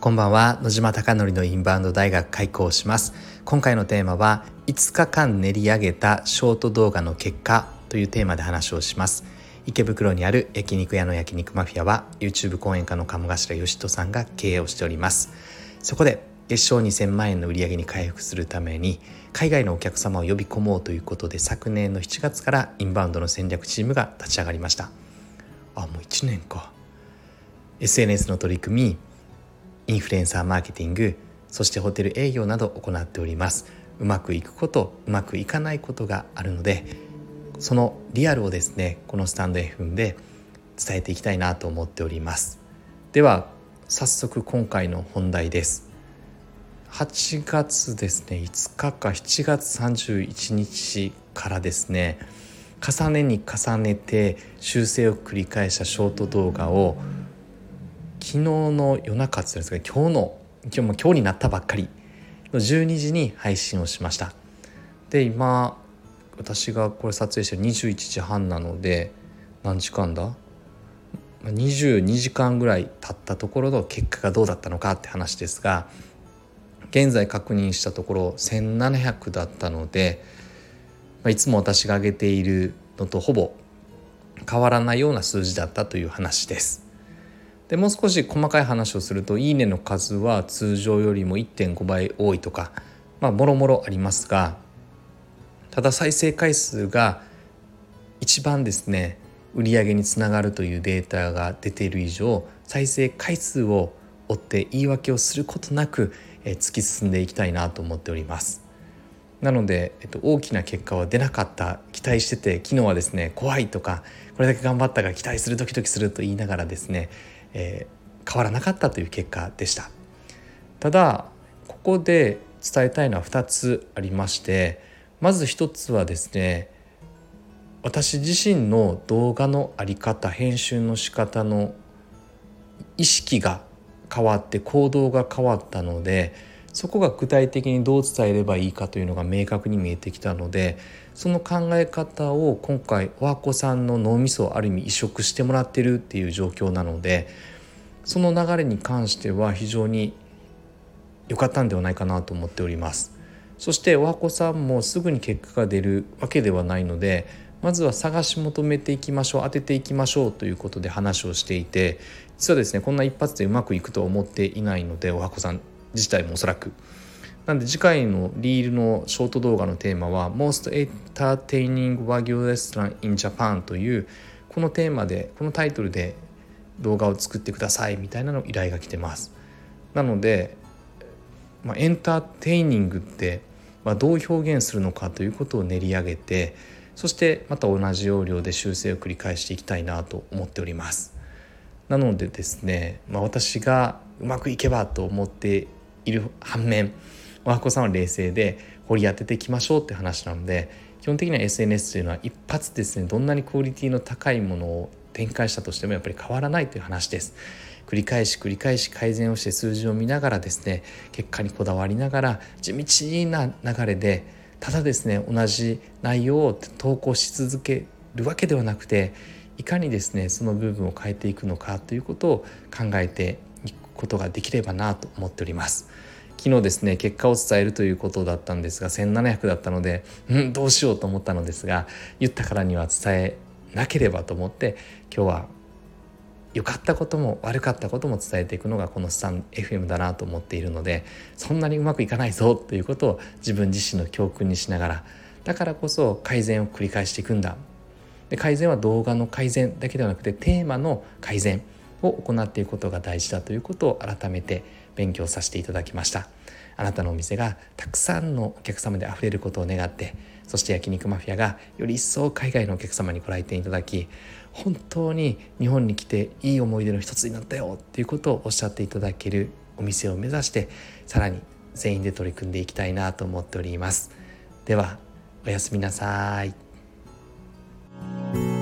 こんばんは。野島貴則のインバウンド大学開校します。今回のテーマは5日間練り上げたショート動画の結果というテーマで話をします。池袋にある焼肉屋の焼肉マフィアは YouTube 講演家の鴨頭義人さんが経営をしております。そこで月賞2000万円の売り上げに回復するために海外のお客様を呼び込もうということで昨年の7月からインバウンドの戦略チームが立ち上がりました。あもう1年か。SNS の取り組みインフルエンサーマーケティングそしてホテル営業など行っております。うまくいくことうまくいかないことがあるのでそのリアルをですねこのスタンド FM で伝えていきたいなと思っております。では早速今回の本題です。8月ですね5日か7月31日からですね重ねに重ねて修正を繰り返したショート動画を昨日の夜中っていうんですか今日の今日も今日になったばっかりの12時に配信をしましたで今私がこれ撮影してる21時半なので何時間だ？22時間ぐらい経ったところの結果がどうだったのかって話ですが現在確認したところ1700だったので、いつも私が挙げているのとほぼ変わらないような数字だったという話です。でもう少し細かい話をすると「いいね」の数は通常よりも1.5倍多いとかまあもろもろありますがただ再生回数が一番ですね売り上げにつながるというデータが出ている以上再生回数を追って言い訳をすることなく突き進んでいきたいなと思っております。なので、えっと、大きな結果は出なかった期待してて昨日はですね怖いとかこれだけ頑張ったから期待するドキドキすると言いながらですね、えー、変わらなかったという結果でした。ただここで伝えたいのは2つありましてまず1つはですね私自身の動画の在り方編集の仕方の意識が変わって行動が変わったのでそこが具体的にどう伝えればいいかというのが明確に見えてきたのでその考え方を今回和子さんの脳みそをある意味移植してもらってるっていう状況なのでその流れに関しては非常に良かったんではないかなと思っております。そして和子さんもすぐに結果が出るわけではないのでまずは探し求めていきましょう当てていきましょうということで話をしていて実はですねこんな一発でうまくいくと思っていないのでおはこさん。自体もおそらく。なんで次回のリールのショート動画のテーマは「Most Entertaining Wagyu Restaurant in Japan」というこのテーマでこのタイトルで動画を作ってくださいみたいなの依頼が来てます。なので、まあ、エンターテイニングって、まあ、どう表現するのかということを練り上げてそしてまた同じ要領で修正を繰り返していきたいなと思っております。なのでですね、まあ、私がうまくいけばと思っている反面和子さんは冷静で掘り当てていきましょうって話なので基本的には SNS というのは一発ですねどんなにクオリティの高いものを展開したとしてもやっぱり変わらないという話です。繰り返し繰り返し改善をして数字を見ながらですね結果にこだわりながら地道な流れでただですね同じ内容を投稿し続けるわけではなくていかにですねその部分を変えていくのかということを考えてことができればなと思っております。昨日ですね結果を伝えるということだったんですが1700だったのでうんどうしようと思ったのですが言ったからには伝えなければと思って今日は良かったことも悪かったことも伝えていくのがこのスタン FM だなと思っているのでそんなにうまくいかないぞということを自分自身の教訓にしながらだからこそ改善を繰り返していくんだ。で改善は動画の改善だけではなくてテーマの改善。を行っていくことが大事だということを改めて勉強させていただきました。あなたのお店がたくさんのお客様であふれることを願ってそして焼肉マフィアがより一層海外のお客様にご来店いただき本当に日本に来ていい思い出の一つになったよっていうことをおっしゃっていただけるお店を目指してさらに全員で取り組んでいきたいなと思っております。ではおやすみなさい。thank you